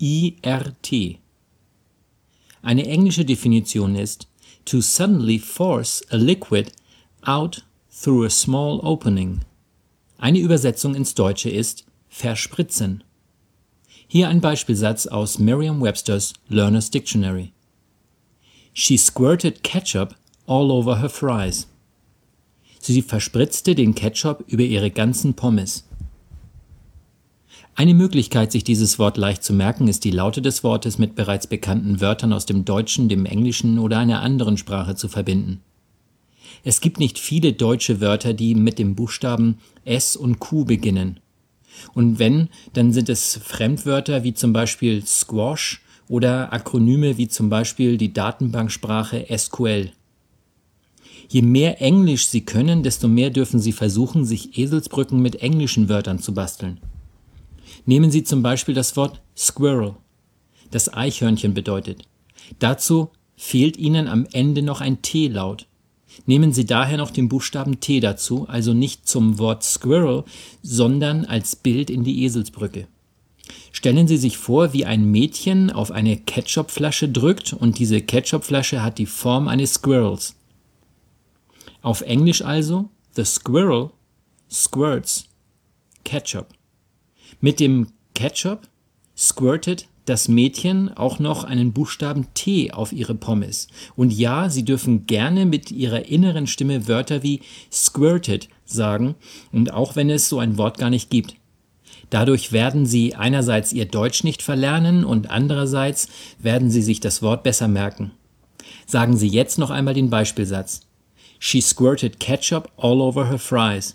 S-Q-U-I-R-T. Eine englische Definition ist to suddenly force a liquid out through a small opening. Eine Übersetzung ins Deutsche ist verspritzen. Hier ein Beispielsatz aus Merriam-Webster's Learner's Dictionary. She squirted ketchup all over her fries. Sie verspritzte den Ketchup über ihre ganzen Pommes. Eine Möglichkeit, sich dieses Wort leicht zu merken, ist die Laute des Wortes mit bereits bekannten Wörtern aus dem Deutschen, dem Englischen oder einer anderen Sprache zu verbinden. Es gibt nicht viele deutsche Wörter, die mit dem Buchstaben S und Q beginnen. Und wenn, dann sind es Fremdwörter wie zum Beispiel Squash oder Akronyme wie zum Beispiel die Datenbanksprache SQL. Je mehr Englisch Sie können, desto mehr dürfen Sie versuchen, sich Eselsbrücken mit englischen Wörtern zu basteln. Nehmen Sie zum Beispiel das Wort Squirrel, das Eichhörnchen bedeutet. Dazu fehlt Ihnen am Ende noch ein T-Laut. Nehmen Sie daher noch den Buchstaben T dazu, also nicht zum Wort Squirrel, sondern als Bild in die Eselsbrücke. Stellen Sie sich vor, wie ein Mädchen auf eine Ketchupflasche drückt und diese Ketchupflasche hat die Form eines Squirrels. Auf Englisch also The Squirrel squirts Ketchup. Mit dem Ketchup squirtet das Mädchen auch noch einen Buchstaben T auf ihre Pommes. Und ja, sie dürfen gerne mit ihrer inneren Stimme Wörter wie squirted sagen, und auch wenn es so ein Wort gar nicht gibt. Dadurch werden sie einerseits ihr Deutsch nicht verlernen und andererseits werden sie sich das Wort besser merken. Sagen Sie jetzt noch einmal den Beispielsatz. She squirted ketchup all over her fries.